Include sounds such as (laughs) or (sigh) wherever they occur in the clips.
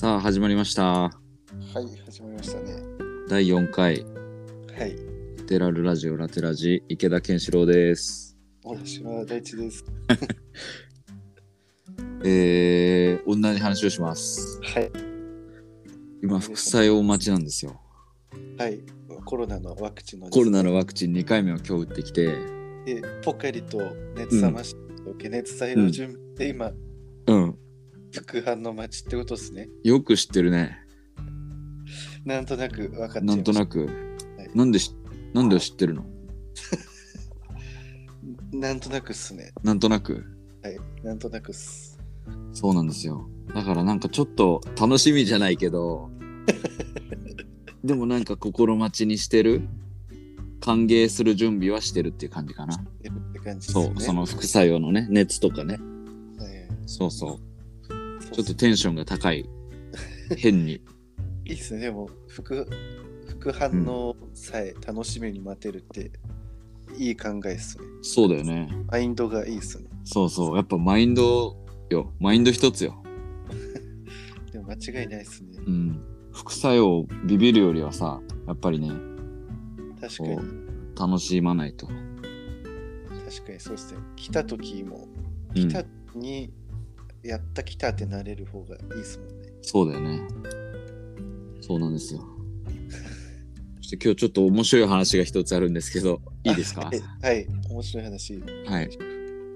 さあ始まりました。はい、始まりましたね。第4回。はい、テラルラジオラテラジ。池田健志郎です。私は大地です。(laughs) えー、同じ話をします。はい、今副作用待ちなんですよ。はい、コロナのワクチンの、コロナのワクチン2回目を今日打ってきて。でポカリと熱冷ましと解熱剤の準備で今、うん副反の待ちってことですね。よく知ってるねなんとなく分かっちゃいなんとなくはいなんでしなんで知ってるの？(laughs) なんとなくっすね。なんとなくはい、なんとなくっす。そうなんですよだからなんかちょっと楽しみじゃないけど (laughs) でもなんか心待ちにしてる？歓迎する準備はしてるっていう感じかなってって感じですね。そう、その副作用のね、熱とかね。はいそうそう。ちょっとテンションが高い。変に。いいっすね。でも、副副反応さえ楽しみに待てるって、いい考えっすね。そうだよね。マインドがいいっすね。そうそう。やっぱマインドよ。マインド一つよ。(laughs) でも間違いないっすね。うん。副作用ビビるよりはさ、やっぱりね、確かにこ。楽しまないと。確かにそうですね。来た時も、うん来たに、やった来たってなれる方がいいですもんね。そうだよね。そうなんですよ。そして今日ちょっと面白い話が一つあるんですけど、いいですか？えはい、面白い話。はい。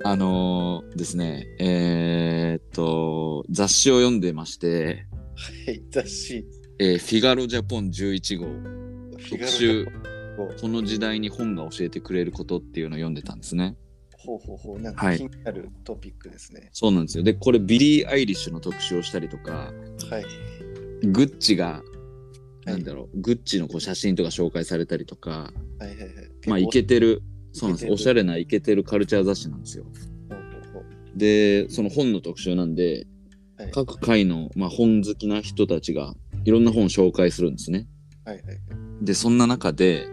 あのーですね、えーっと、雑誌を読んでまして、はい、雑誌。えーフィガロジャポン11号特集この時代に本が教えてくれることっていうのを読んでたんですね。ほうほうほう。なんはいか気になるトピックですね。そうなんですよ。で、これビリー・アイリッシュの特集をしたりとか、はい。グッチが、はいなんだろう、グッチのこう写真とか紹介されたりとか、はいはいはい。まあ、結構イケてる、そうなんです。おしゃれなイケてるカルチャー雑誌なんですよ。ほうほうほうで、その本の特集なんで、はい各回の、まあ、本好きな人たちがいろんな本を紹介するんですね。はいはいはい。で、そんな中で、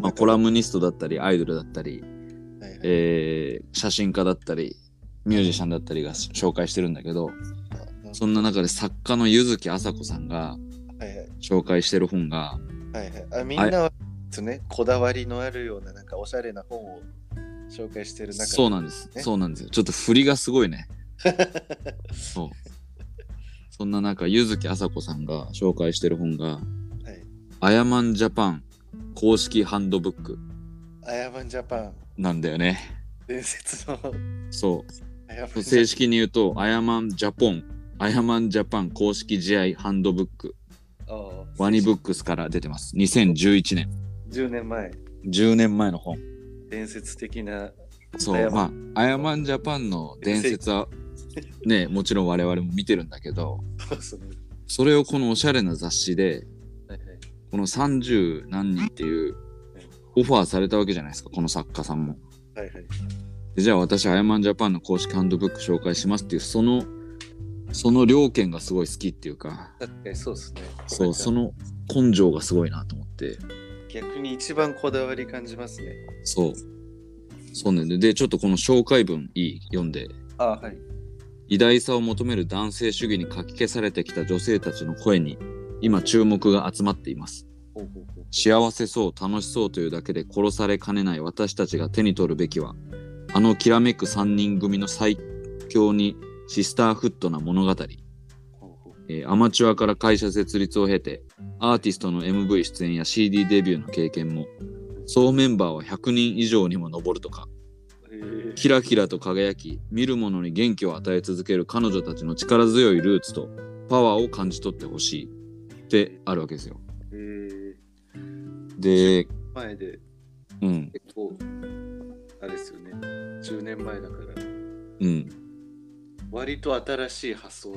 まあ、コラムニストだったり、アイドルだったり、はいはいえー写真家だったりミュージシャンだったりが紹介してるんだけどあそんな中で作家の柚木麻子さんが紹介してる本がはいはい。あ、みんなはですね、こだわりのあるような、なんかおしゃれな本を紹介してる中そうなんです。ねそうなんですよ。ちょっと振りがすごいね。(laughs) そう。そんな中柚木麻子さんが紹介してる本がはい。「アヤマンジャパン公式ハンドブック。アヤマンジャパン、」なんだよね。伝説の。そう。正式に言うと「アヤマンジャポン」「アヤマンジャパン公式試合ハンドブック」ワニブックスから出てます。2011年。10年前、10年前の本。伝説的な、そう、まあ、アヤマンジャパンの伝説は、(laughs) ね、もちろん我々も見てるんだけど、それをこのおしゃれな雑誌で、この30何人っていう、オファーされたわけじゃないですか、この作家さんも。はいはい。でじゃあ私、アヤマンジャパンの公式ハンドブック紹介しますっていう、その、その両権がすごい好きっていうか、確かにそうですね。そう、そのの根性がすごいなと思って、逆に一番こだわり感じますね。そう。そうね。でで、ちょっとこの紹介文いい？読んで、あはい。偉大さを求める男性主義にかき消されてきた女性たちの声に今注目が集まっていますほうほう幸せそう楽しそうというだけで殺されかねない私たちが手に取るべきはあのきらめく3人組の最強にシスターフットな物語、えーアマチュアから会社設立を経てアーティストの MV 出演や CD デビューの経験も総メンバーは100人以上にも上るとかキラキラと輝き見る者に元気を与え続ける彼女たちの力強いルーツとパワーを感じ取ってほしいってあるわけですよ。で、前でうん、結構、あれですよね。10年前だから、うん、割と新しい発想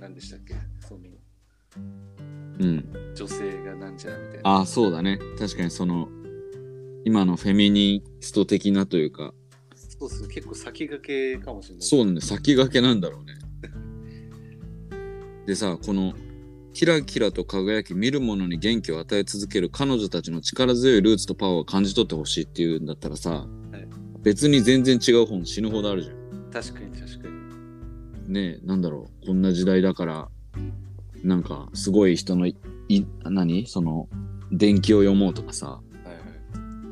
なんでしたっけ？そのうん。女性がなんじゃみたいな。ああ、そうだね。確かにその、今のフェミニスト的なというか、そうっす結構先駆けかもしれない。そうなんだよ。先駆けなんだろうね。でさ、この、キラキラと輝き見る者に元気を与え続ける彼女たちの力強いルーツとパワーを感じ取ってほしいっていうんだったらさ、別に全然違う本死ぬほどあるじゃん。確かに確かに。ねえ、なんだろう、こんな時代だから、なんかすごい人のいい何？その伝記を読もうとかさはいはい。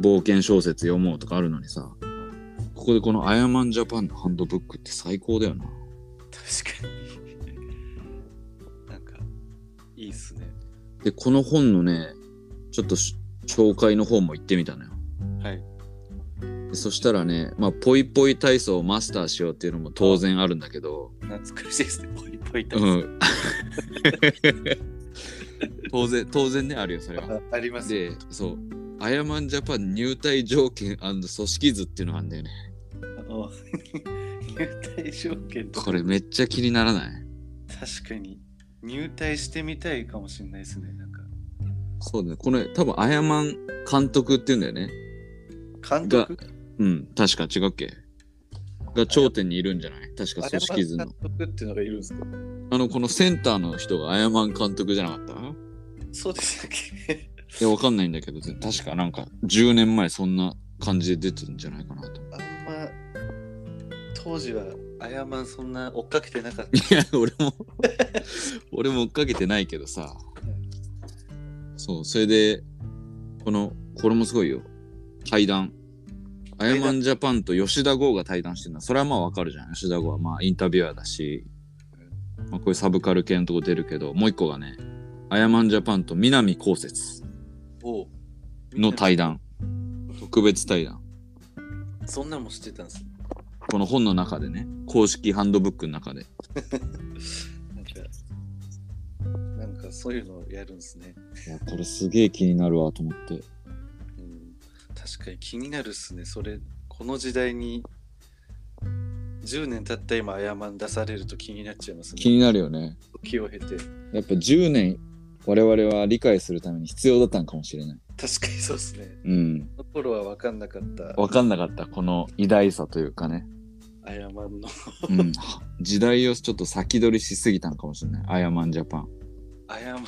冒険小説読もうとかあるのにさここでこのアヤマンジャパンのハンドブックって最高だよな確かに。いいっすね。でこの本のねちょっとし紹介の方も行ってみたのよ。はい。でそしたらねまあぽいぽい体操をマスターしようっていうのも当然あるんだけど。懐かしいですね。ポイポイタイうん。(laughs) 当然当然ねあるよそれは。あありますでそう。アヤマンジャパン入隊条件組織図っていうのがあるんだよね。(laughs) 入隊条件これめっちゃ気にならない？確かに入隊してみたいかもしれないですね。なんか。そうだね。これ多分アヤマン監督っていうんだよね。監督？うん確か違うっけ？が頂点にいるんじゃない？確か組織図の。監督っていうのがいるんですか？あのこのセンターの人がアヤマン監督じゃなかった？いそうでしたっけ？やわかんないんだけど確かなんか10年前そんな感じで出てるんじゃないかなと。あんま当時はアヤマンそんな追っかけてなかっいや俺も俺も追っかけてないけどさ。そうそれでこのこれもすごいよ。対談。アヤマンジャパンと吉田剛が対談してるのはそれはまあわかるじゃん。吉田剛はまあインタビュアーだし、まあ、こういうサブカル系のとこ出るけどもう一個がねアヤマンジャパンと南こうせつの対談。特別対談。そんなんも知ってたんです。この本の中でね公式ハンドブックの中で (laughs) なんか、なんかそういうのをやるんですね。いやこれすげえ気になるわと思ってうん、確かに気になるっすね。それ、この時代に10年経った今、アヤマン出されると気になっちゃいますね。気になるよね時を経て。やっぱ10年我々は理解するために必要だったんかもしれない。確かにそうですね。うん。その頃は分かんなかった分かんなかったこの偉大さというかね。アヤマンのうん。時代をちょっと先取りしすぎたんかもしれない。アヤマンジャパン。アヤマン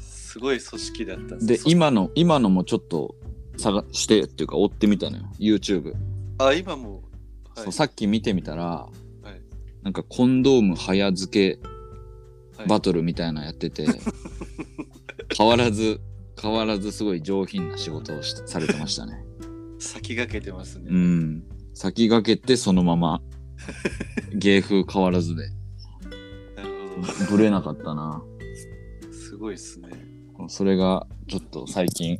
すごい組織だったんで、す今の、今のもちょっと探してっていうか追ってみたのよ。YouTube。あ、今も、はいさっき見てみたら、はいなんかコンドーム早付けはいバトルみたいなのやってて、(laughs) 変わらず、変わらずすごい上品な仕事をしされてましたね。先駆けてますね。うん。先駆けてそのまま (laughs) 芸風変わらずでなるほど。ブレなかったな。すごいっすね。それがちょっと最近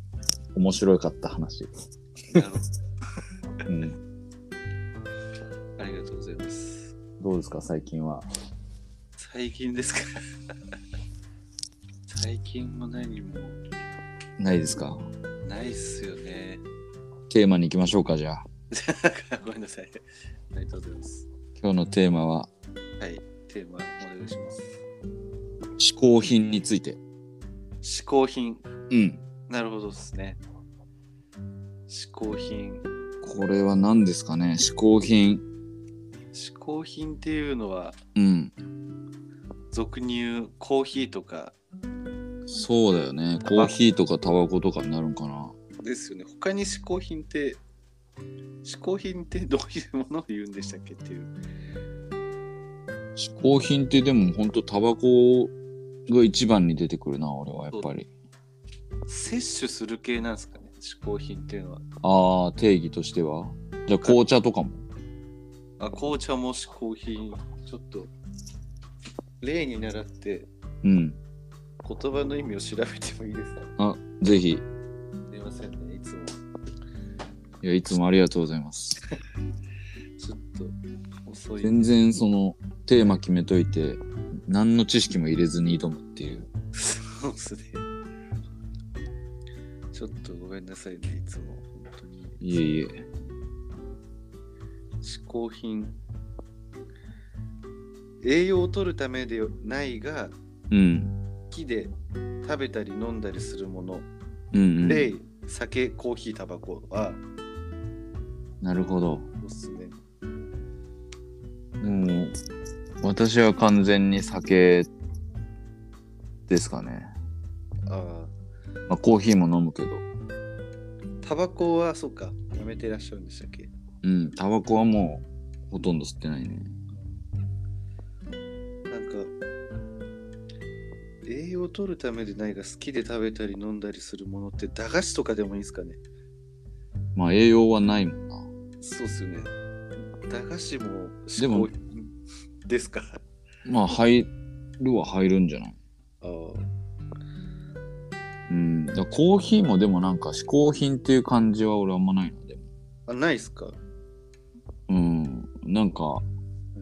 面白かった話。なるほうん。ど。ありがとうございます。どうですか最近は？最近ですか？(laughs) 最近も何もないですか？ないっすよね。テーマに行きましょうかじゃあ。(laughs) ごめんなさい。ありがとうございます。今日のテーマは？はい。テーマお願いします。嗜好品について。嗜好品。うん。なるほどですね。嗜好品。これは何ですかね？嗜好品。嗜好品っていうのは、うん。俗に言うコーヒーとかそうだよね。コーヒーとかタバコとかになるんかな。ですよね。他に嗜好品って、嗜好品ってどういうものを言うんでしたっけっていう。嗜好品ってでもほんとタバコが一番に出てくるな、俺はやっぱり。摂取する系なんですかね、嗜好品っていうのは。ああ、定義としては。じゃあ紅茶とかも？あ、紅茶も嗜好品。ちょっと、例に倣ってうん。言葉の意味を調べてもいいですか？あ、ぜひ。すいませんね、いつも。いや、いつもありがとうございます。ちょっと遅い。全然そのテーマ決めといて、何の知識も入れずに挑むっていう。そうですね。ちょっとごめんなさいね、いつも。本当に。いえいえ。嗜好品。栄養を取るためでないが、うん。木で食べたり飲んだりするもの。うん、うん。例、酒、コーヒー、タバコは、なるほど。そうっすね。でも、私は完全に酒ですかね。あまあ、コーヒーも飲むけど。あ、タバコはそうか、やめてらっしゃるんでしたっけ？うん。タバコはもうほとんど吸ってないね。なんか、栄養を取るためでないが好きで食べたり飲んだりするものって駄菓子とかでもいいですかね？まあ栄養はないもんな。そうっすよね。駄菓子もでもですか？まあ入るは入るんじゃない？ああ。うん。だコーヒーもでもなんか嗜好品っていう感じは俺あんまないのでも。あ、ないっすか？うん。なんか、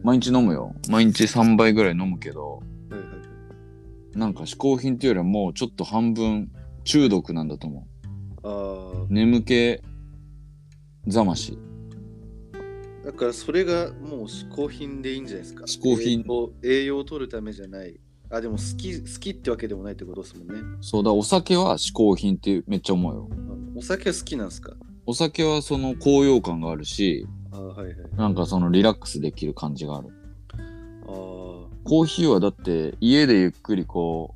毎日飲むよ。毎日3杯ぐらい飲むけど、はいはいはい。なんか嗜好品っていうよりはもうちょっと半分中毒なんだと思あう。眠気ざまし。あ。だからそれがもう嗜好品でいいんじゃないですか。嗜好品栄養栄養を取るためじゃない。あ、でも好き、好きってわけでもないってことですもんね。そうだ、お酒は嗜好品ってめっちゃ思うよ。あお酒は好きなんですか？お酒はその高揚感があるし、ああ、はいはい。なんかそのリラックスできる感じがある。あコーヒーはだって家でゆっくりこ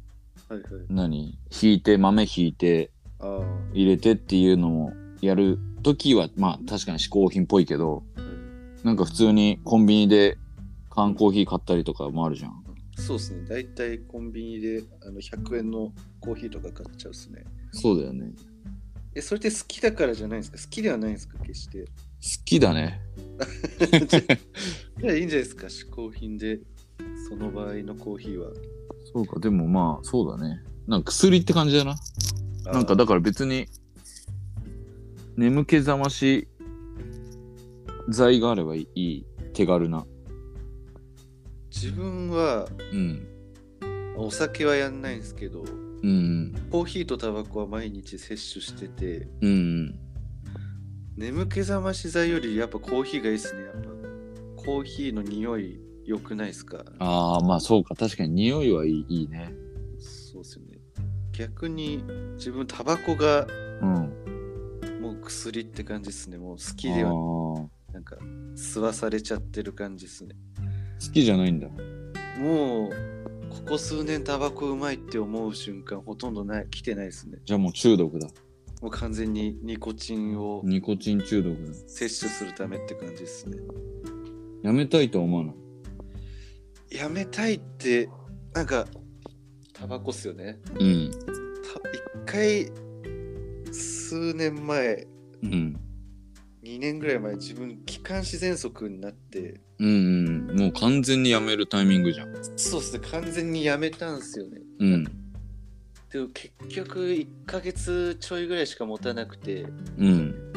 いはい。う、何？引いて、豆引いて入れてっていうのもやるときは、まあ確かに嗜好品っぽいけど、い。なんか普通にコンビニで缶コーヒー買ったりとかもあるじゃん。そうですね。だいたいコンビニであの100円のコーヒーとか買っちゃうっすね。そうだよね。え、それって好きだからじゃないんですか？好きではないんですか？決して。好きだね。(laughs) じゃあいいんじゃないですか？嗜好品で、その場合のコーヒーは。そうか、でもまあそうだね。なんか薬って感じだな。なんかだから別に眠気覚まし剤があればいい手軽な。自分はうん。お酒はやんないんですけど、うん。コーヒーとタバコは毎日摂取してて、うんうん。眠気覚まし剤よりやっぱコーヒーがいいですね。やっぱコーヒーの匂い良くないですか？ああ、まあそうか。確かに匂いはいいいいね。そうですよね。逆に自分タバコがうん。もう薬って感じですね。もう好きでは好なんか吸わされちゃってる感じですね。きじゃないんだ。もうここ数年タバコうまいって思う瞬間ほとんどない来てないですね。じゃあもう中毒だ。もう完全にニコチンをニコチン中毒だ。摂取するためって感じですね。やめたいとは思わない？やめたいってなんかタバコっすよね。うん。た一回数年前うん。2年ぐらい前自分気管支喘息になってうんうん。もう完全にやめるタイミングじゃん。そうっすね完全にやめたんすよね。うん。でも結局1ヶ月ちょいぐらいしか持たなくてうん。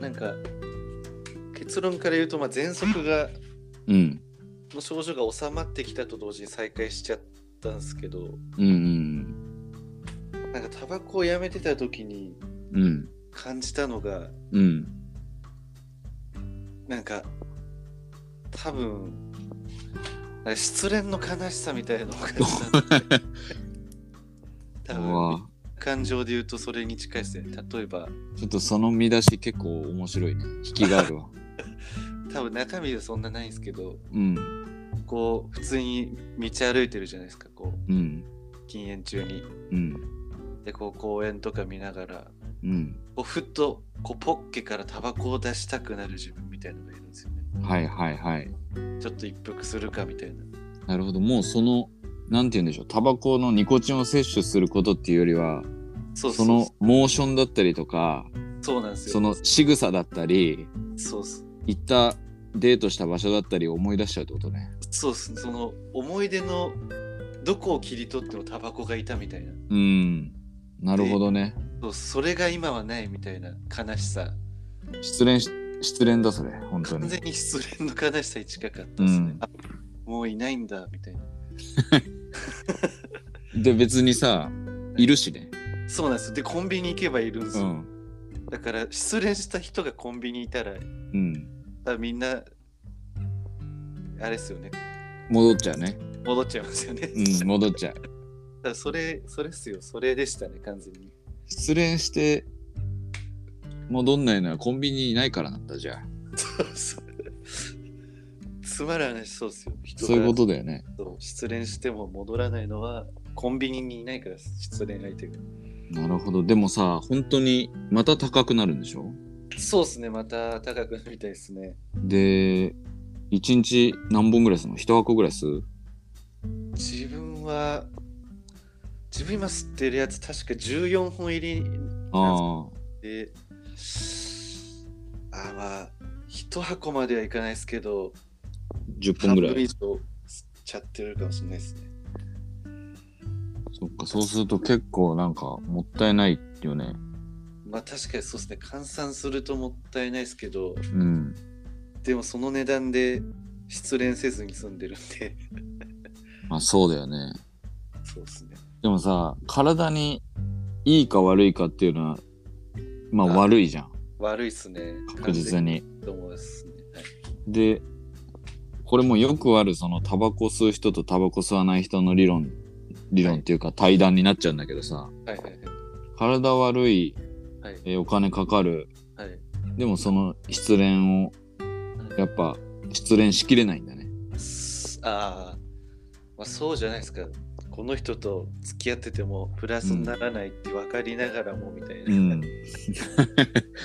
なんか結論から言うとまあ喘息がうん。の症状が収まってきたと同時に再開しちゃったんですけどうんうんなんかタバコをやめてた時にうん。うん。感じたのがうん。なんか多分失恋の悲しさみたいなのが (laughs) 多分感情で言うとそれに近いですね例えばちょっとその見出し結構面白いね。引きがあるわ。(laughs) 多分中身はそんなないんですけどうん。こう普通に道歩いてるじゃないですかこううん。禁煙中にうん。でこう公園とか見ながらうん。こうふっとこうポッケからタバコを出したくなる自分みたいなのがいるんですよねはいはいはい。ちょっと一服するかみたいななるほど。もうその、なんて言うんでしょう。タバコのニコチンを摂取することっていうよりは、そのモーションだったりとか、そうなんですよその仕草だったり、そうっす行ったデートした場所だったりを思い出しちゃうってことね。そうっすその思い出のどこを切り取ってもタバコがいたみたいなうん。なるほどね。そうそれが今はないみたいな悲しさ失恋し、失恋だそれ。本当に。完全に失恋の悲しさに近かったですね、うんあもういないんだみたいな (laughs) で、別にさ、いるしね。そうなんですでコンビニ行けばいるんですよ、うん。だから失恋した人がコンビニいたらうん。多分みんなあれですよね戻っちゃうね。戻っちゃいますよね、うん、戻っちゃう。(laughs) だからそれそれっすよそれでしたね完全に失恋して戻んないのはコンビニにいないからなんだじゃあ。つまらないそうっすよ。人そういうがことだよね。そう失恋しても戻らないのはコンビニにいないから失恋相手が。なるほど。でもさ本当にまた高くなるんでしょ？そうっすね。また高くなるみたいですね。で1日何本ぐらいするの？1箱ぐらいする自分は自分今吸ってるやつ確か14本入りあで、あまあ、一箱まではいかないですけど、あ、10本半ぐらい。分以上吸っちゃってるかもしれないですね。そっか、そうすると結構なんかもったいないよね。まあ確かにそうですね、換算するともったいないですけど、うん。でもその値段で失恋せずに済んでるんで、まあそうだよね。そうですね。でもさ、体にいいか悪いかっていうのは、まああ悪いじゃん。悪いっすね。確実に。完全と思いますね。はいで、これもよくあるそのタバコ吸う人とタバコ吸わない人の理論、理論っていうか対談になっちゃうんだけどさ、はいはいはい。体悪い、はいえーお金かかる、はいでもその失恋をやっぱ失恋しきれないんだね。すああ、まあ、そうじゃないですか。この人と付き合っててもプラスにならないって分かりながらもみたいな。うん。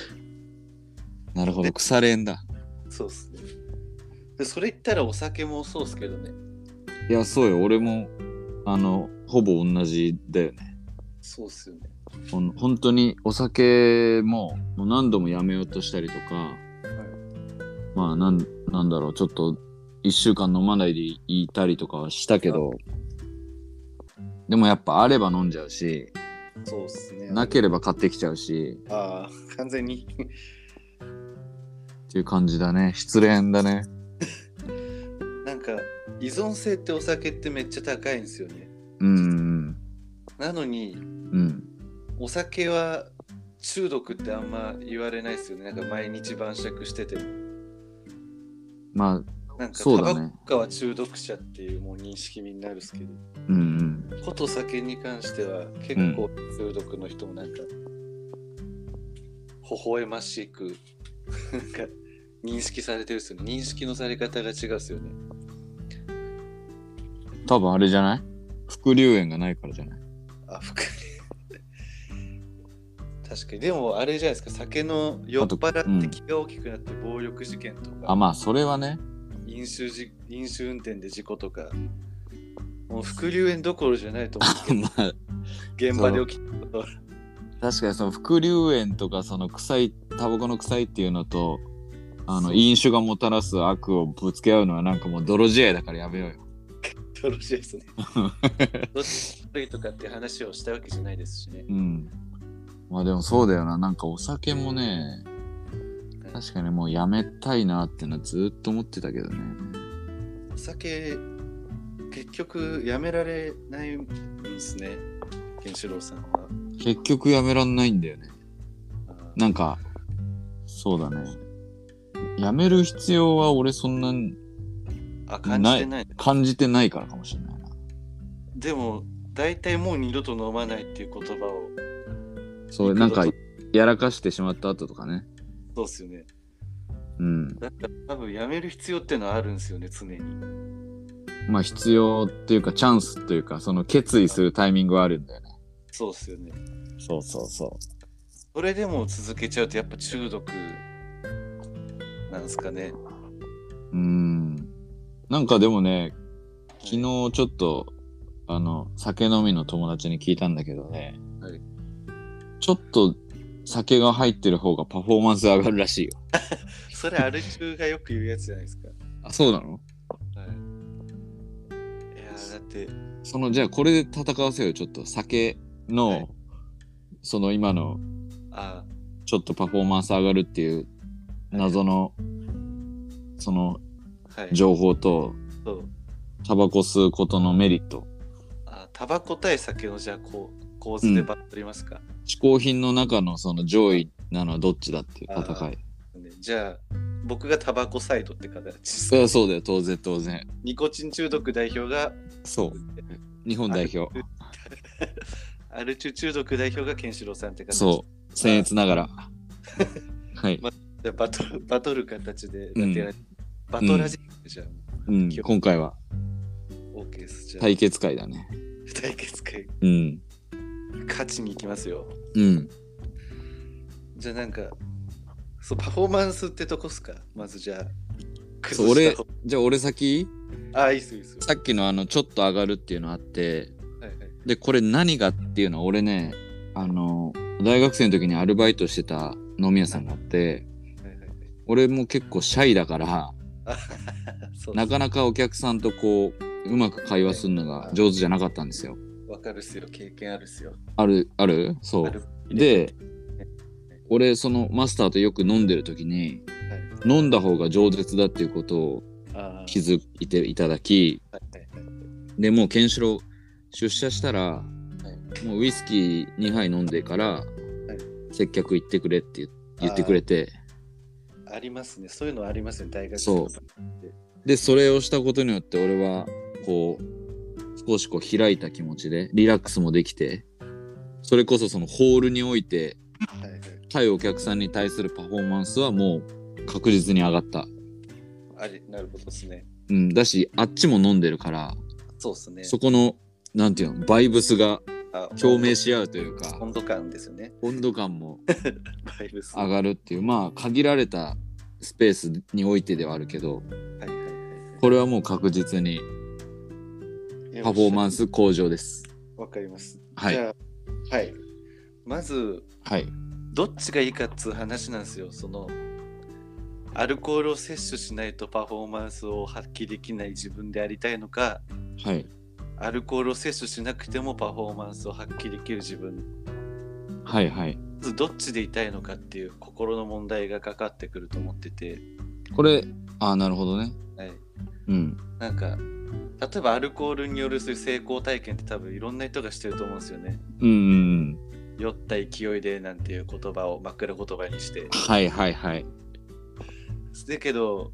(laughs) なるほど、腐れんだ。そうっすね。でそれ言ったらお酒もそうっすけどね。いや、そうよ、俺も、あの、ほぼ同じだよね。そうっすよね。ほん本当にお酒ももう何度もやめようとしたりとか、まあなんなんだろうちょっと1週間飲まないでいたりとかはしたけどでもやっぱあれば飲んじゃうしそうっすね。なければ買ってきちゃうしああ、完全に。っていう感じだね失恋だねなんか依存性ってお酒ってめっちゃ高いんですよね。うんうんなのにうんお酒は中毒ってあんま言われないですよね。なんか毎日晩酌してても。まあなんかそうだね。タバコは中毒者っていうもう認識になるんですけど。うんうん。こと酒に関しては結構中毒の人もなんか、微笑ましくなんか認識されてるっすよね。認識のされ方が違うっすよね。多分あれじゃない？副流炎がないからじゃない？あ深い確かに。でもあれじゃないですか。酒の酔っ払って気が大きくなって暴力事件とか、あまあそれはね飲酒じ飲酒運転で事故とかもう副流炎どころじゃないと思うけど (laughs) まあ現場で起きたことは確かにその副流炎とかその臭いタバコの臭いっていうのとあの飲酒がもたらす悪をぶつけ合うのはなんかもう泥仕合だからやめようよ。よろしいですね (laughs) どっちが悪いとかって話をしたわけじゃないですしね。うん。まあでもそうだよななんかお酒もね確かにもうやめたいなってのはずっと思ってたけどね。お酒、結局やめられないんですね、ケンシロウさんは。結局やめらんないんだよね。あなんかそうだね。やめる必要は俺そんなあ、感じてない。感じてないからかもしれないな。でも、大体もう二度と飲まないっていう言葉を、そうなんかやらかしてしまった後とかね。そうっすよね。うん。だから多分やめる必要ってのはあるんですよね、常に。まあ必要っていうかチャンスというかその決意するタイミングはあるんだよね。そうっすよね。そうそうそそれでも続けちゃうとやっぱ中毒なんですかね。う。うん。なんかでもね、昨日ちょっと、あの、酒飲みの友達に聞いたんだけどね、はいちょっと酒が入ってる方がパフォーマンス上がるらしいよ。(laughs) それアル中がよく言うやつじゃないですか。あ、そうなの？はい。いやーだって、その、じゃあこれで戦わせよう、ちょっと酒の、はいその今のあちょっとパフォーマンス上がるっていう謎の、そのーはい。情報と、そうタバコ吸うことのメリット。あタバコ対酒のじゃあこう構図でバッとりますか、嗜好品の中のその上位なのはどっちだっていう戦い。ねじゃあ僕がタバコサイドって形ですそうだよ、当然当然。ニコチン中毒代表がそう。日本代表。アル中 (laughs) 中毒代表がケンシロウさんって形そう。僭越ながら。はい。じゃあバトルバトル形でうんバトラジじゃあうん、今回は OK ですじゃあ対決会だね。対決会うん。勝ちに行きますようん。じゃあなんかそうパフォーマンスってとこっすか？まずじゃあそう俺じゃあ俺先？あいいっすいいっす。さっきのあのちょっと上がるっていうのあって、はいはい。でこれ何がっていうのは俺ねあの大学生の時にアルバイトしてた飲み屋さんがあってはいはいはい。俺も結構シャイだからなかなかお客さんとこううまく会話するのが上手じゃなかったんですよ。わかるっすよ、経験あるっすよ。あるある？そう。で俺そのマスターとよく飲んでる時に飲んだ方が饒舌だっていうことを気づいていただきはいはいはい。でもうケンシロウ出社したらはい。もうウイスキー2杯飲んでから接客行ってくれって言言ってくれて。ありますね。そういうのありますね、大学そう。でそれをしたことによって俺はこう少しこう開いた気持ちでリラックスもできてそれこそそのホールにおいて。対お客さんに対するパフォーマンスはもう確実に上がった。ありなるほどですね。うん、だしあっちも飲んでるからそうですね。そこのなんていうのバイブスがあ共鳴し合うというか温度感ですよね。温度感も (laughs) バイブス。上がるっていうまあ限られたスペースにおいてではあるけどはいはいはいこれはもう確実にはい。パフォーマンス。ス向上です。わかります。はいじゃあ、はい。まず、はい。どっちがいいかっつう話なんですよ。その、アルコールを摂取しないとパフォーマンスを発揮できない自分でありたいのか、はい。アルコールを摂取しなくてもパフォーマンスを発揮できる自分はいはい。まずどっちでいたいのかっていう心の問題がかかってくると思ってて、これ、ああ、なるほどね。はい、うん。なんか例えばアルコールによるそういう成功体験って多分いろんな人がしてると思うんですよね。うんうんうん。酔った勢いでなんていう言葉を枕言葉にして。はいはいはい。だけど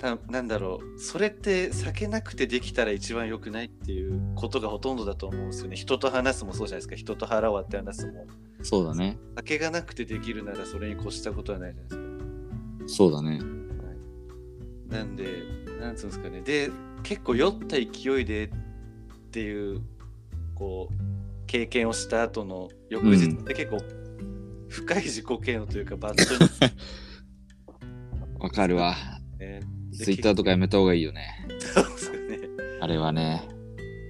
たなんだろうそれって酒なくてできたら一番良くないっていうことがほとんどだと思うんですよね。人と話すもそうじゃないですか。人と腹割って話すも。そうだね。酒がなくてできるならそれに越したことはないじゃないですか。そうだね。なんで、なんつうんですかね。で、結構酔った勢いでっていう、こう、経験をした後の翌日って結構、深い自己嫌悪というか、バッドに、(laughs) わかるわ。ね、ツイッターとかやめた方がいいよね。そうですよね。あれはね。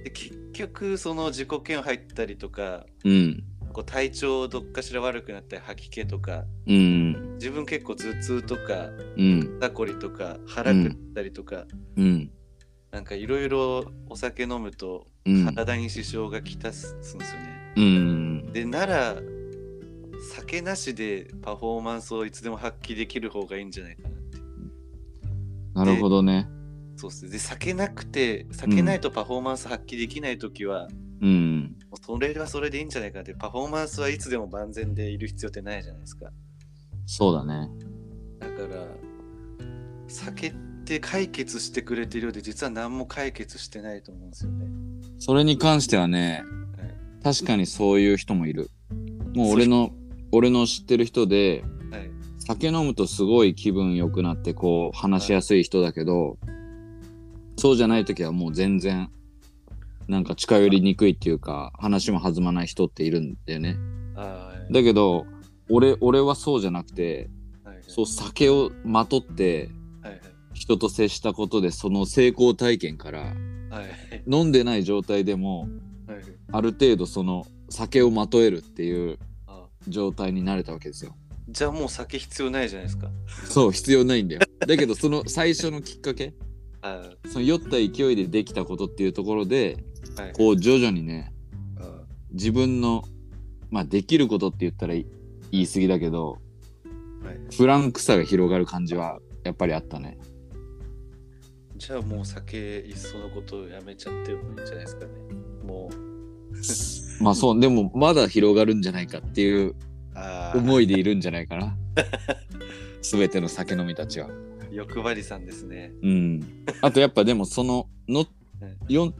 で結局、その自己嫌悪入ったりとか、うん。こう体調どっかしら悪くなったり吐き気とかうん。自分結構頭痛とかうん。肩こりとか腹くったりとか、うん。なんかいろいろお酒飲むとうん。体に支障がきたすんですよね。うん。でなら酒なしでパフォーマンスをいつでも発揮できる方がいいんじゃないかなって。なるほどね。そうっすね。で酒なくて酒ないとパフォーマンス発揮できない時は、うん。もうそれはそれでいいんじゃないかなってパフォーマンスはいつでも万全でいる必要ってないじゃないですか。そうだね。だから酒って解決してくれてるようで実は何も解決してないと思うんですよね。それに関してはね、はい確かにそういう人もいる。もう俺の、俺の知ってる人で、はい酒飲むとすごい気分良くなってこう話しやすい人だけど、そうじゃない時はもう全然なんか近寄りにくいっていうか話も弾まない人っているんだよね。だけど俺俺はそうじゃなくてはいはいそう酒をまとってはい人と接したことでその成功体験からはいはい飲んでない状態でもはいある程度その酒をまとえるっていうあ状態になれたわけですよ。じゃあもう酒必要ないじゃないですか。そう必要ないんだよ。だけどその最初のきっかけあ (laughs) その酔った勢いでできたことっていうところでーはいこう徐々にねあ自分のまあできることって言ったら言い過ぎだけどーはいフランクさが広がる感じはやっぱりあったね。じゃあもう酒いっそのことをやめちゃってもいいんじゃないですかね。もう (laughs) まあそうでもまだ広がるんじゃないかっていう思いでいるんじゃないかな。全ての酒飲みたちは。欲張りさんですね。うん。あとやっぱでもそののよ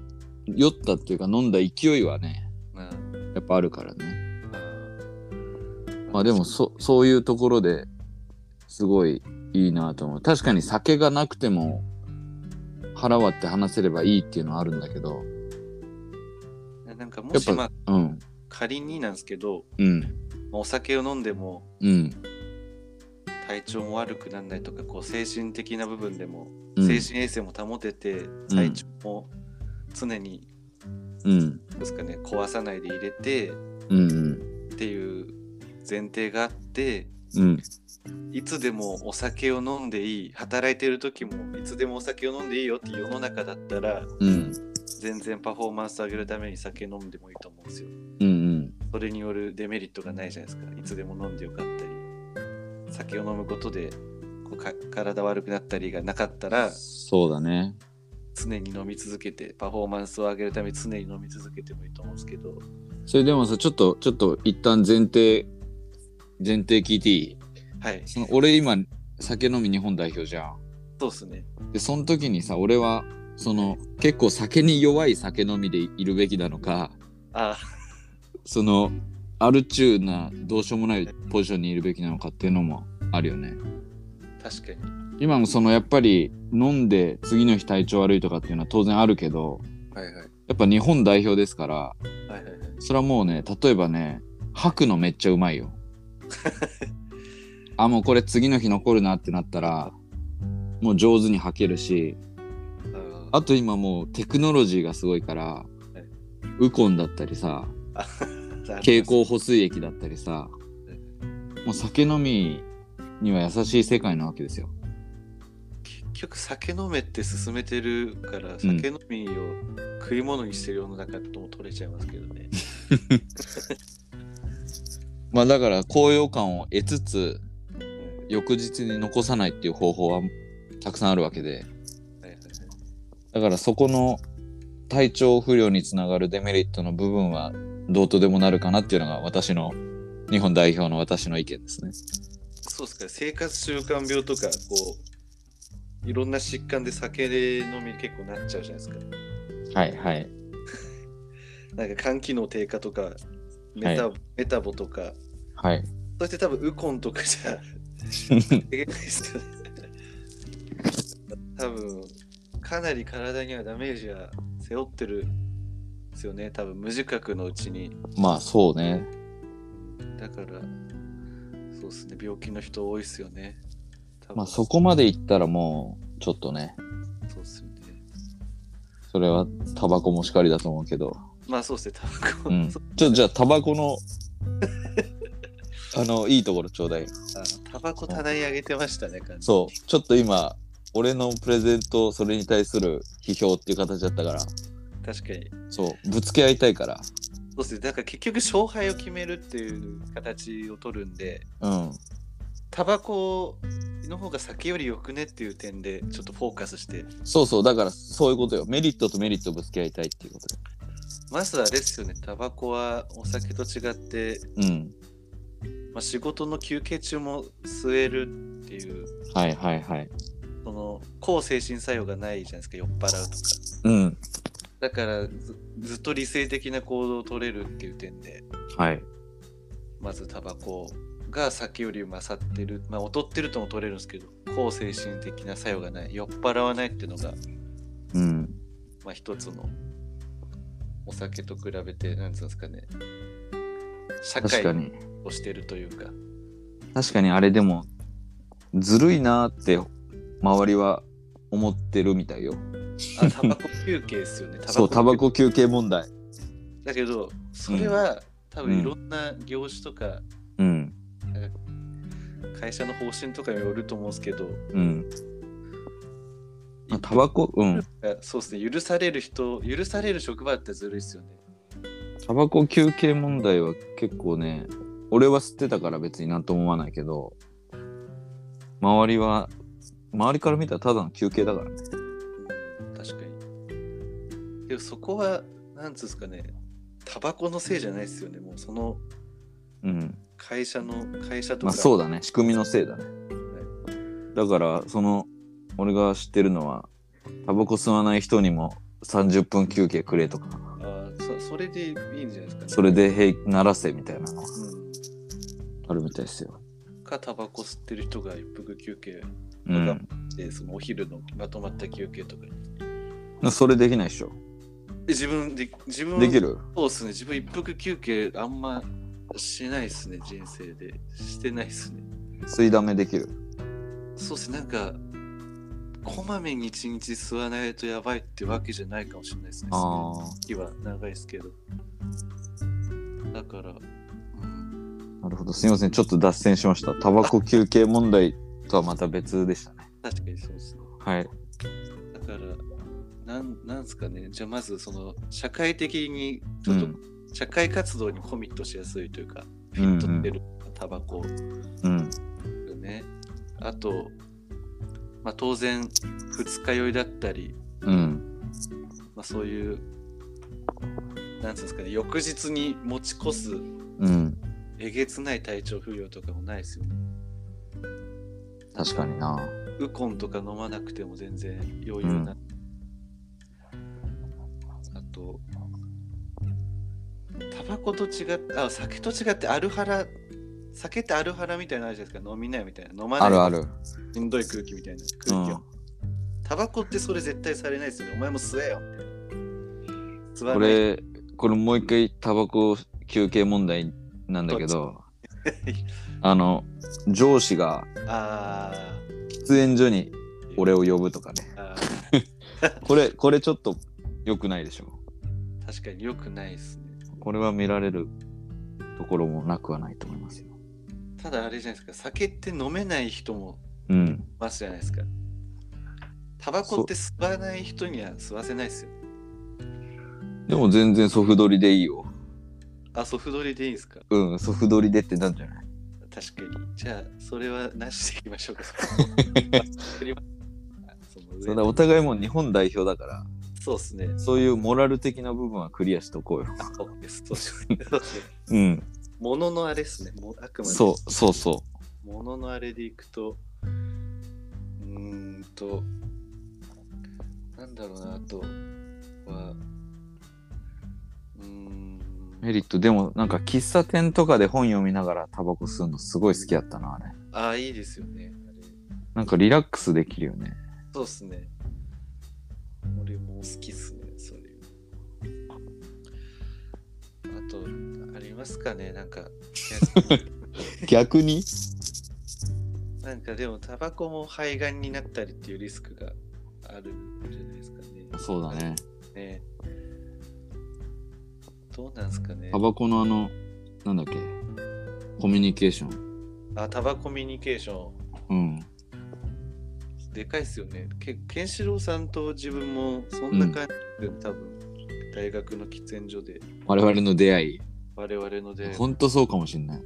酔ったっていうか飲んだ勢いはねあやっぱあるからね。ーまあでもそそういうところですごいいいなと思う。確かに酒がなくても腹割って話せればいいっていうのはあるんだけど、なんかもしまあうん、仮になんですけど、うん、まあお酒を飲んでもうん、体調も悪くならないとかこう精神的な部分でも、うん。精神衛生も保てて体調も常にうん。ですかね壊さないで入れてうんうん。っていう前提があってうん。いつでもお酒を飲んでいい働いてる時もいつでもお酒を飲んでいいよって世の中だったらうん。全然パフォーマンス上げるために酒飲んでもいいと思うんですよ。うんうん。それによるデメリットがないじゃないですか。いつでも飲んでよかったり酒を飲むことでこうか体悪くなったりがなかったらそうだね常に飲み続けてパフォーマンスを上げるために常に飲み続けてもいいと思うんですけど。それでもさちょっとちょっと一旦前提前提聞いていい？はい。その俺今酒飲み日本代表じゃん。そうっすね。でその時にさ俺はその結構酒に弱い酒飲みでいるべきなのかあそのアルチューなどうしようもないポジションにいるべきなのかっていうのもあるよね。確かに今もそのやっぱり飲んで次の日体調悪いとかっていうのは当然あるけどはいはい。やっぱ日本代表ですからはいはいはい。それはもうね例えばね吐くのめっちゃうまいよ。(laughs) あもうこれ次の日残るなってなったらもう上手に吐けるしああと今もうテクノロジーがすごいからウコンだったりさあ経口補水液だったりさもう酒飲みには優しい世界なわけですよ。結局酒飲めって勧めてるから酒飲みを食い物にしてる世の中とも取れちゃいますけどね、(laughs) まあだから高揚感を得つつうん翌日に残さないっていう方法はたくさんあるわけで。だからそこの体調不良につながるデメリットの部分はどうとでもなるかなっていうのが私の日本代表の私の意見ですね。そうですか生活習慣病とかこういろんな疾患で酒で飲み結構なっちゃうじゃないですか。はいはい。なんか肝機能低下とかメタ,、メタボとか。はい。そして多分ウコンとかじゃいけないですよね多分かなり体にはダメージは背負ってるんですよね。多分無自覚のうちに。まあそうね。だからそうですね。病気の人多いですよねまあそこまでいったらもうちょっとね、そうですよねそれはタバコもしかりだと思うけど。まあそうですねタバコ、うん。ちそょ、じゃあタバコの、(laughs) あの、いいところちょうだいよ。あタバコ棚にあげてましたね感じそう。ちょっと今、俺のプレゼント、それに対する批評っていう形だったから、確かにそう、ぶつけ合いたいから。そうですねだから結局勝敗を決めるっていう形を取るんでうん。タバコの方が酒よりよくねっていう点でちょっとフォーカスしてそうそう、だからそういうことよ。メリットとメリットをぶつけ合いたいっていうことよ。まずはあれですよねタバコはお酒と違って、うん。まあ、仕事の休憩中も吸えるっていうはいはいはい。その抗精神作用がないじゃないですか酔っ払うとかうん。だからずずっと理性的な行動を取れるっていう点ではい。まずタバコが酒より勝ってるまあ劣ってるとも取れるんですけど抗精神的な作用がない酔っ払わないっていうのがうん。まあ一つのお酒と比べてなんつうんですかね社会確かに。をしてるというか確かにあれでも、ずるいなって周りは思ってるみたいよ。あタバコ休憩ですよね (laughs) そう、タバコ休憩問題。だけどそれは、多分いろんな業種とかうん。会社の方針とかによると思うんですけど、うん。まあタバコ、うん。そうですね許される人許される職場ってずるいですよねタバコ休憩問題は結構ね、俺は吸ってたから別になんとも思わないけど、周りは、周りから見たらただの休憩だからね。うん確かにでもそこはなんつうんですかねタバコのせいじゃないですよねもうそのうん。会社の会社とか、まあそうだね。仕組みのせいだね。だから、その、俺が知ってるのは、タバコ吸わない人にも30分休憩くれとか、あーそそれでいいんじゃないですかねそれで平ならせみたいなのがうんあるみたいですよ。かタバコ吸ってる人が一服休憩うん。でそのお昼のまとまった休憩とかそれできないでしょ。で自分で自分できる？そうですね自分一服休憩あんましないですね人生でしてないですね吸いだめできる。そうですねなんかこまめに一日吸わないとやばいってわけじゃないかもしれないですね。あ日は長いですけど。だから、うん、あ、なるほど。すいません。ちょっと脱線しました。タバコ休憩問題とはまた別でしたね。(laughs) 確かにそうですね。はい。だから、なんなんすかね、じゃあまずその社会的にちょっとうん。社会活動にコミットしやすいというか、フうんィットしてるタバコうん。よね。あと、まあ、当然二日酔いだったり、うん。まあ、そういう、なんつうんですかね、翌日に持ち越すうん。えげつない体調不良とかもないですよね。確かにな。ウコンとか飲まなくても全然余裕な。うあと、タバコと違って、あ、酒と違ってアルハラ、酒ってアルハラみたいなのあるじゃないですか、飲みないみたいな。飲まないあるある。しんどい空気みたいなう空気を。ん。タバコってそれ絶対されないですよね。お前も吸えよみたいな。吸わこ。れ、これもう一回タバコ休憩問題なんだけど、(laughs) あの、上司があ喫煙所にー俺を呼ぶとかね。あ (laughs) これ、これちょっと良くないでしょ？ー確かに良くないですね。これは見られるところもなくはないと思いますよ。ただあれじゃないですか、酒って飲めない人もうん。いますじゃないですか。タバコって吸わない人には吸わせないですよ。でも全然ソフ取りでいいよ。あ、ソフトリでいいんですか？うん、ソフ取りでってなんじゃない？確かに。じゃあ、それはなしでいきましょうか。(laughs) (laughs) その上そうだ、お互いもう日本代表だから、そうですね。そういうモラル的な部分はクリアしとこうよ。そうです。そうですうん。もののあれですね。もうあくまでそう、そうそもののあれでいくと、うーんと、なんだろうな、あとは、うーん、う。メリット、でもなんか喫茶店とかで本読みながらタバコ吸うのすごい好きやったな、あれ。ああ、いいですよね。なんかリラックスできるよね。そうっすね。俺も好きっすね、それ。あと、ありますかね、なんか、(laughs) 逆に？なんかでも、タバコも肺がんになったりっていうリスクがあるんじゃないですかね。そうだね。ねどうなんですかねタ。バコのあの、なんだっけ、コミュニケーション。あ、タバコミュニケーション。うん。でかいっすよね。けケンシロウさんと自分もそんな感じで、多分大学の喫煙所で我々の出会い。我々の出会いほんとそうかもしんない。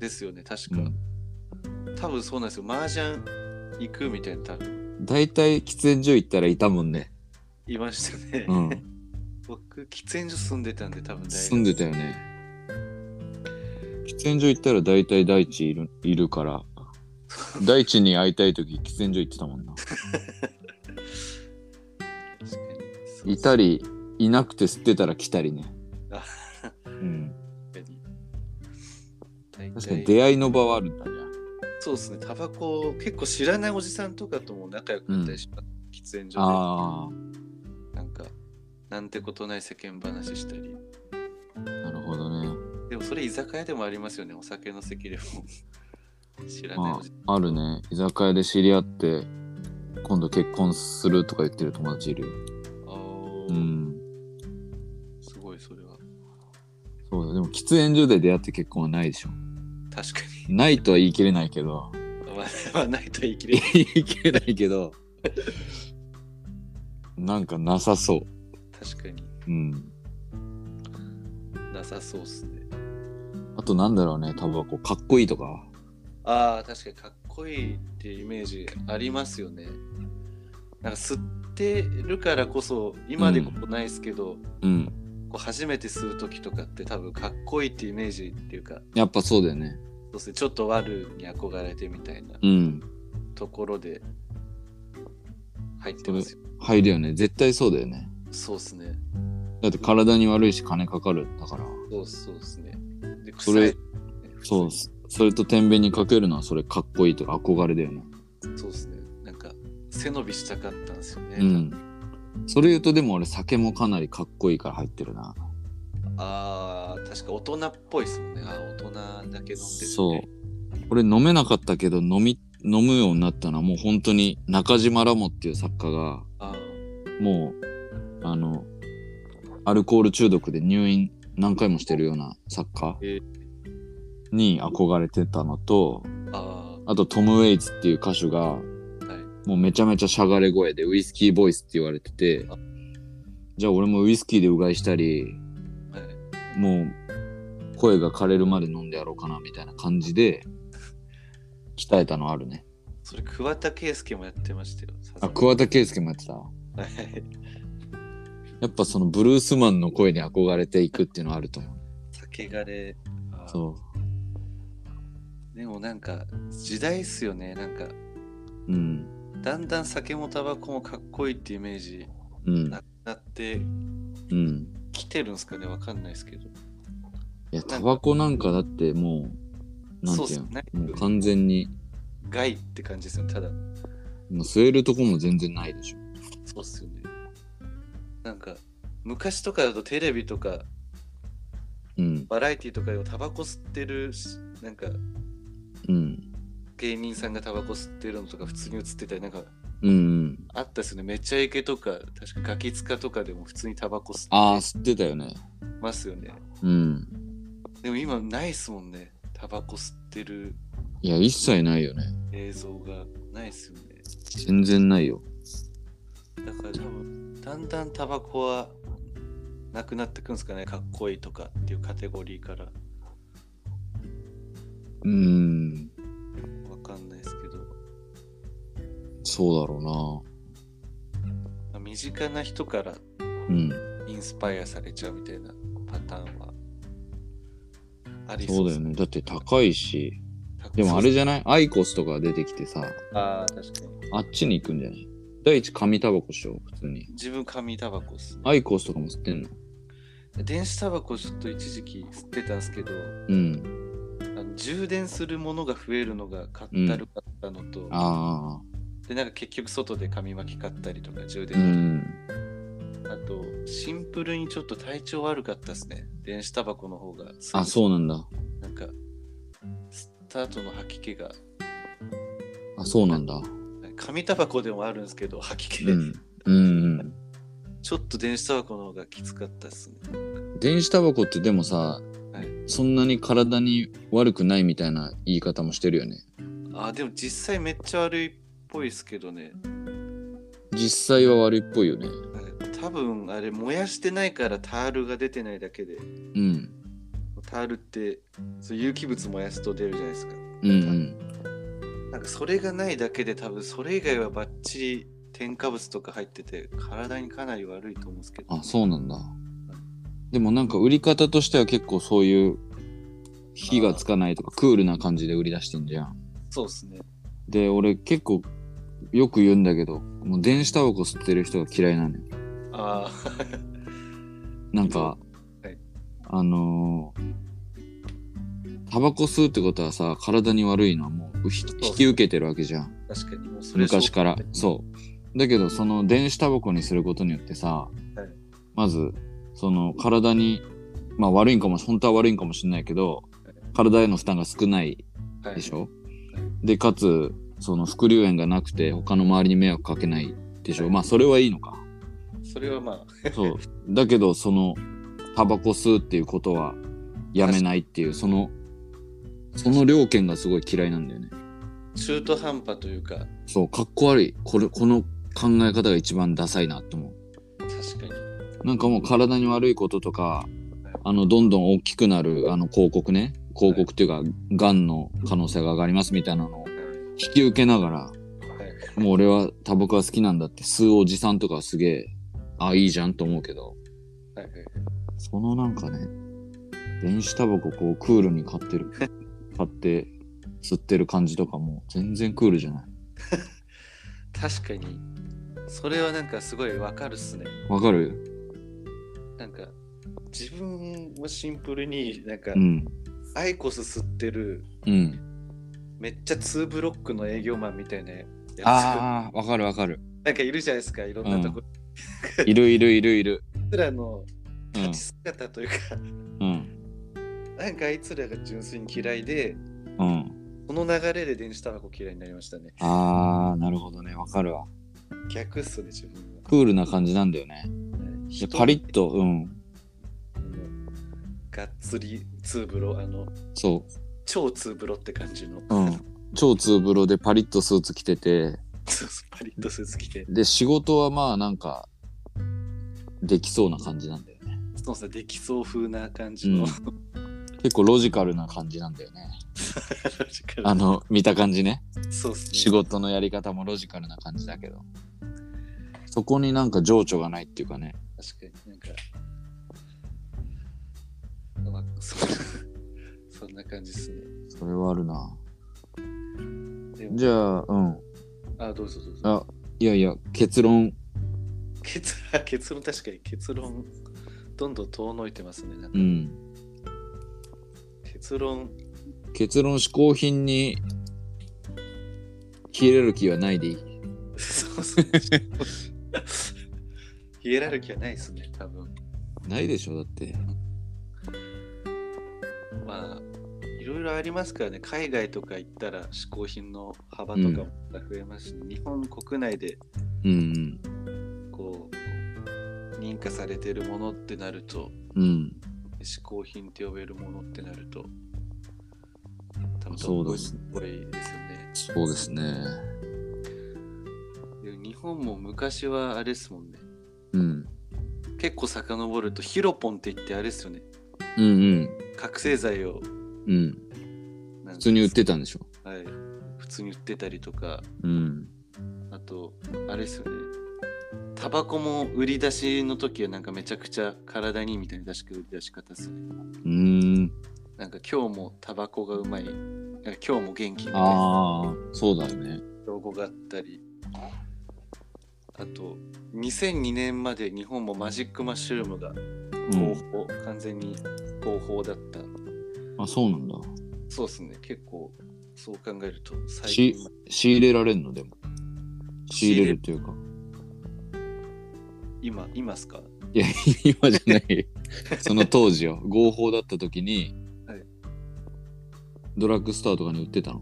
ですよね、確か。うん。多分そうなんですよ。麻雀行くみたいな多分大体喫煙所行ったらいたもんね。いましたね。うん。(laughs) 僕、喫煙所住んでたんで多分住んでたよね。喫煙所行ったら大体大地いるいるから、大地に会いたい時喫煙所行ってたもんな。いたり、いなくて吸ってたら来たりね。あ (laughs) うん。確かに出会いの場はあるんだね。そうですね、タバコ結構知らないおじさんとかとも仲良くなったりします。喫煙所あでなんかなんてことない世間話したり。あ、なるほどね。でもそれ居酒屋でもありますよね、お酒の席でも。知らないあ、あるね。居酒屋で知り合って、今度結婚するとか言ってる友達いるよ。あーうん。すごいそれは。そうだ。でも喫煙所で出会って結婚はないでしょ。確かに。ないとは言い切れないけど。まあ、まあ、ないと言い切れない。言い切れないけど。なんかなさそう。確かにうん。なさそうっすね。あとなんだろうね、タバコ。かっこいいとか。ああ、確かにかっこいいっていうイメージありますよね。なんか吸ってるからこそ、今でこそないですけど、うん。こう初めて吸う時とかって多分かっこいいってイメージっていうか、やっぱそうだよね。そうですね、ちょっと悪に憧れてみたいなうん。ところで入ってますよ。入るよね。絶対そうだよね。そうですね。だって体に悪いし金かかるんだから。そうそうですね。でそれそう。それと天秤にかけるのはそれかっこいいとか憧れだよね。そうですね。なんか背伸びしたかったんですよね。うん。それ言うとでも俺酒もかなりかっこいいから入ってるな。ああ、確か大人っぽいですもんね。あー大人だけ飲んでる、ね。そう。俺飲めなかったけど飲み、飲むようになったのはもう本当に中島ラモっていう作家があもうあのアルコール中毒で入院何回もしてるような作家えに憧れてたのとああとトム・ウェイツっていう歌手がもうめちゃめちゃしゃがれ声でウイスキーボイスって言われててあ。じゃあ俺もウイスキーでうがいしたりはい。もう声が枯れるまで飲んでやろうかなみたいな感じで鍛えたのあるね。それ桑田佳祐もやってましたよあ、に。桑田佳祐もやってた。はい。やっぱそのブルースマンの声に憧れていくっていうのはあると思う。酒がれ。そでもなんか時代っすよねなんかう。うん。だんだん酒もタバコもかっこいいってイメージうんな。くなってうん。きてるんすかねわかんないですけどいや、タバコなんかだってもう、なんていうそうっすねの、もう完全に、害って感じですよねただもう吸えるとこも全然ないでしょ。そうっすよねなんか昔とかだとテレビとかうん。バラエティとかでもタバコ吸ってるしなんかうん。芸人さんがタバコ吸ってるのとか普通に映ってたりなんかうんうん。あったっすよねめちゃイケとか確かガキ使とかでも普通にタバコ吸ああ、っ吸ってたよね。てますよねうん。でも今ないっすもんねタバコ吸ってるいや、一切ないよね。映像がないっすよね全然ないよ。だから多分だんだんタバコはなくなってくんですかねかっこいいとかっていうカテゴリーからうーん。わかんないですけど、そうだろまあ身近な人から。インスパイアされちゃうみたいなパターンはありそうだよね。だって高いし。高でもあれじじゃない？アイコスとか出てきてさ、ゃあー確かにあっちに行くんじゃない？第一紙タバコしよう、普通に。自分紙タバコっすねアイコスとかも吸ってんの？電子タバコちょっと一時期吸ってたんですけどうん。充電するものが増えるのがかったるかったのと、ああ。でなんか結局外で紙巻き買ったりとか充う電、ん。あとシンプルにちょっと体調悪かったですね電子タバコの方があ、そうなんだ。なんか吸った後の吐き気があ、そうなんだ。紙タバコでもあるんですけど吐き気、うん。うんうん。(laughs) ちょっと電子タバコの方がきつかったですね電子タバコってでもさ、はいそんなに体に悪くないみたいな言い方もしてるよね。あでも実際めっちゃ悪いっぽいですけどね実際は悪いっぽいよね。はい多分あれ燃やしてないからタールが出てないだけでうん。タールってそう有機物燃やすと出るじゃないですかうんうん。なんかそれがないだけで多分それ以外はバッチリ添加物とか入ってて体にかなり悪いと思うんですけどあ、そうなんだ。でもなんか売り方としては結構そういう火がつかないとかクールな感じで売り出してんじゃん。そうですね。で、俺結構よく言うんだけど、もう電子タバコ吸ってる人が嫌いなのよ。あなんか、はい。あのータバコ吸うってことはさ、体に悪いのはもう引き受けてるわけじゃん。あ確かにもうそれ昔から。そうそう。だけどその電子タバコにすることによってさ、はい。まずその体にまあ悪いんかも本当は悪いんかもしれないけど体への負担が少ないはい。でしょ、でかつその副流炎がなくて他の周りに迷惑かけないでしょ？まあそれはいいのか。それはまあ。そう。だけどそのタバコ吸うっていうことはやめないっていうそのその両権がすごい嫌いなんだよね。中途半端というか。そうかっこ悪い。これこの考え方が一番ダサいなと思うなんかもう体に悪いこととか、あの、どんどん大きくなる、あの、広告ね。広告っていうか、がんの可能性が上がりますみたいなのを引き受けながら、はい。もう俺はタバコが好きなんだって、吸うおじさんとかはすげえ、あ、いいじゃんと思うけど、そのなんかね、電子タバコこうクールに買ってる、買って吸ってる感じとかも全然クールじゃない。(laughs) 確かに。それはなんかすごいわかるっすね。わかる？なんか自分もシンプルになんか、うん。アイコス吸ってるうん。めっちゃ2ブロックの営業マンみたいなやつああ、わかるわかる。なんかいるじゃないですかいろんなとこ、いるいるいるいる。あいつらのうん立ち。姿というか、うん。なんかあいつらが純粋に嫌いでうん。その流れで電子タバコ嫌いになりましたね。あー、なるほどね。わかるわ。逆っすね、自分は。クールな感じなんだよね。はいでパリッと、うん。がっつりツーブロ、あの、そ超ツーブロって感じの、う。うん。超ツーブロでパリッとスーツ着てて、そうそうパリッとスーツ着て、で、仕事はまあなんか、できそうな感じなんだよね。そうさ、できそう風な感じの、結構ロジカルな感じなんだよね。(laughs) あの、見た感じね。そうっすね。仕事のやり方もロジカルな感じだけど。そこになんか情緒がないっていうかね。確かになんか、まあ、そ (laughs) そんな感じですね。それはあるな。じゃあ、うん。あ、どうぞどうぞ。あ、いやいや、結論。結結論、確かに結論、どんどん遠のいてますね。なんかうん。結論、結論、嗜好品に切れる気はないでいい。(laughs) そうそう。ヒエラルキーはないですね、多分。ないでしょ、だって。まあ、いろいろありますからね、海外とか行ったら嗜好品の幅とかも増えますし、日本国内でうんこう認可されてるものってなると、うん。うん。嗜好品って呼べるものってなると、多分そうですすごいですよね。そうですね。で日本も昔はあれですもんね。うん。結構遡るとヒロポンって言ってあれですよね。うんうん。覚醒剤をうん。普通に売ってたんでしょ？はい、普通に売ってたりとか、うん。あと、あれですよね。タバコも売り出しの時はなんかめちゃくちゃ体にみたいな確か売り出し方ですね。うーん。なんか今日もタバコがうまい、今日も元気みたいなああ、そうだよね。ロゴがあったり、あと、2002年まで日本もマジックマッシュルームがうん。合法、完全に合法だった。あ、そうなんだ。そうですね、結構そう考えると最し近、仕入れられんの？でも。仕入れるっていうか。今、いますか？いや、今じゃない。その当時よ。合法だった時に、はいドラッグストアとかに売ってたの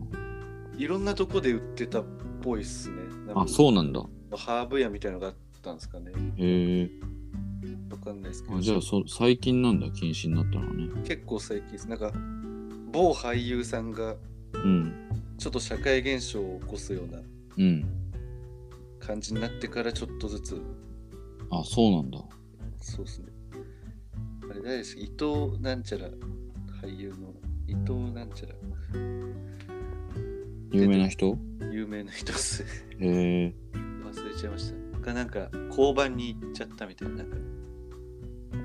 いろんなとこで売ってたっぽいっすね。あ、そうなんだ。う。ハーブ屋みたいなのがあったんですかね。へえ。わかんないですけど。あじゃあそ、最近なんだ、禁止になったのはね。結構最近です。なんか、某俳優さんがうん。ちょっと社会現象を起こすようなうん。感じになってからちょっとずつ、あ、そうなんだ。そうですね。あれ誰です伊藤なんちゃら、俳優の伊藤なんちゃら、有名な人？有名な人っす。へえ。ちゃいました。がなんか、交番に行っちゃったみたいな、なんか、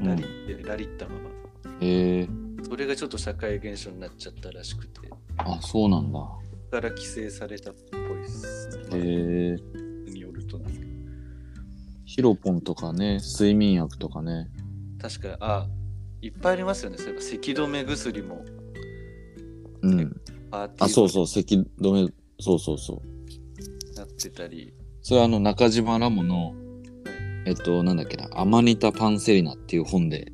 ラリって、ラリったまま。へえ。それがちょっと社会現象になっちゃったらしくて、あ、そうなんだ。から規制されたっぽいです。へえ。によるとなんですけど。ヒロポンとかね、睡眠薬とかね。確か、あ、いっぱいありますよね。そういえば、咳止め薬もうん。あ、そうそう、咳止め、そうそうそう。になってたり、それはあの、中島ラモの、えっと、なんだっけな、アマニタ・パンセリナっていう本で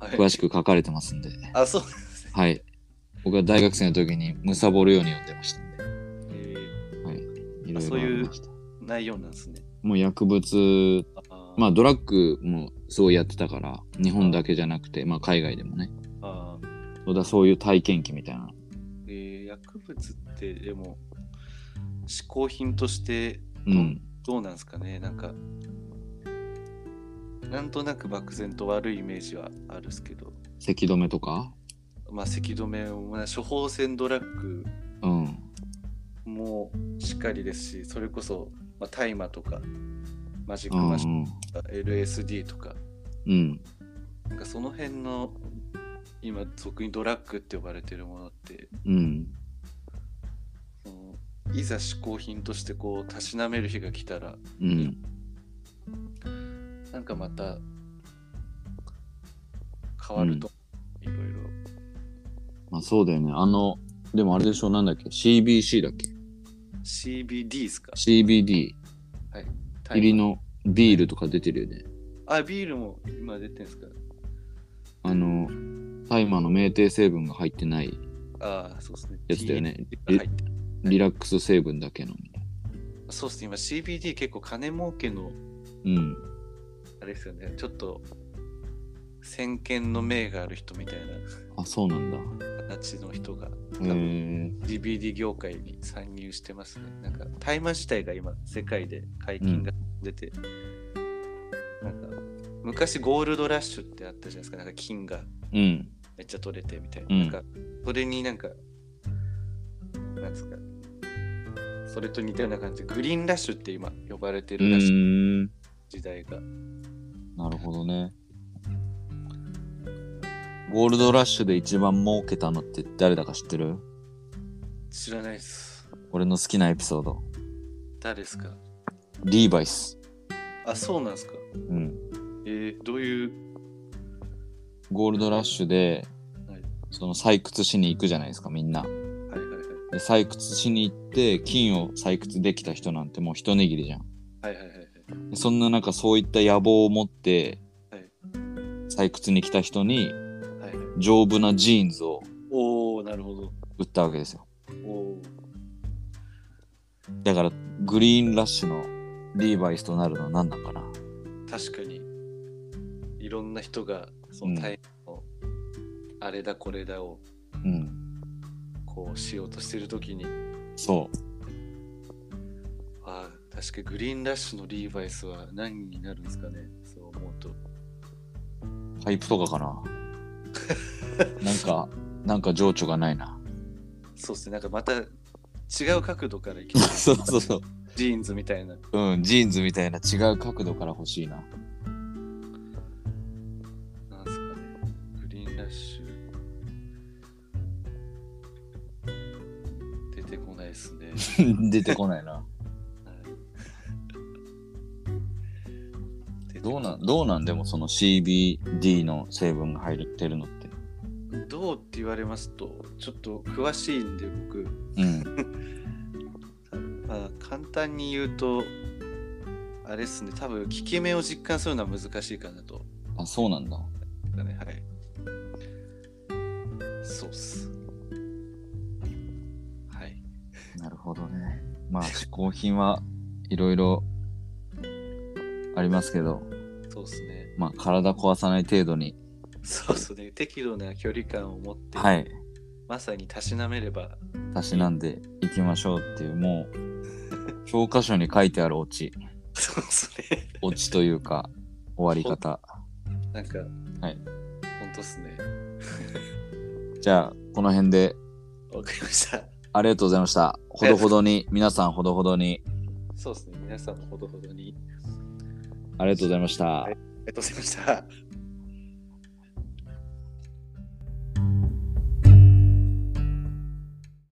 はい詳しく書かれてますんで、あ、そうですね。はい。僕は大学生の時に貪るように読んでましたんで、えはい。いろいろありました。ー内容なんですね。もう薬物、あまあドラッグもすごいやってたから、日本だけじゃなくて、まあ海外でもね。あーそうだ、そういう体験記みたいな。えー薬物ってでも嗜好品としてうん。どうなんですかね？なんかなんとなく漠然と悪いイメージはあるんですけど咳止めとか？まあ咳止めも処方箋ドラッグうん。もしっかりですしそれこそ、まあ、大麻とかマジッうん、うクマシンん。とか LSD とかうん。なんかその辺の今俗にドラッグって呼ばれてるものってうん。いざ嗜好品としてこうたしなめる日が来たらうん。なんかまた変わると、いろいろまあそうだよね。あの、でもあれでしょ、なんだっけ ?CBC だっけ？CBD ですか ?CBD はい入りのビールとか出てるよね。あビールも今出てんすか？あの、大麻の酩酊成分が入ってないああ、そうですね。やつだよね入ってるリラックス成分だけのみたいそうですね。今 CBD 結構金儲けの、なうんあれですよね。ちょっと、先見の明がある人みたいあそうなんだな形の人が、へ多分え CBD 業界に参入してますね。なんか、大麻自体が今、世界で解禁が出て、なんか、昔ゴールドラッシュってあったじゃないですか。なんか金がうんめっちゃ取れてみたいな。うんなんか、それになんか、なんですか、それと似たような感じ。で、グリーンラッシュって今呼ばれてうるらしい。時代が。なるほどね。ゴールドラッシュで一番儲けたのって誰だか知ってる？知らないです。俺の好きなエピソード。誰ですか？リーバイス。あ、そうなんですか。うん。えー、どういう、ゴールドラッシュではい。その採掘しに行くじゃないですかみんな採掘しに行って金を採掘できた人なんてもう一握りじゃん。はいはいはいそんな中そういった野望を持ってはい。採掘に来た人に丈夫なジーンズをおー、なるほど。売ったわけですよ。だからグリーンラッシュのリーバイスとなるのは何なんかな。確かに、いろんな人が、そうん。のタイの、あれだこれだを、うんこうしようとしてるときに、そあー確かにグリーンラッシュのリーバイスは何になるんですかね。そう思うと。うパイプとかかな。(laughs) なんかなんか情緒がないな。そうですね、なんかまた違う角度からいきたい。(laughs) そうそうそう。ジーンズみたいな。うんジーンズみたいな違う角度から欲しいな (laughs) 出てこないなはいどうなんどうなんでもその CBD の成分が入ってるのってどうって言われますと、ちょっと詳しいんで僕、うんま (laughs) あ、簡単に言うと、あれですね、多分効き目を実感するのは難しいかなと。あそうなんだだね、はい。そうっす。ほどねまあ嗜好品はいろいろありますけどそうっすね。まあ体壊さない程度にそうっすね。適度な距離感を持って、はいまさにたしなめれば、たしなんでいきましょうっていうもう (laughs) 教科書に書いてあるオチそうっすね。オチというか終わり方なんか、はい。ほんとっすね。じゃあこの辺でわかりました。ありがとうございましたほどほどに皆さんほどほどにそうっすね。皆さんもほどほどに。ありがとうございました、はいありがとうございました。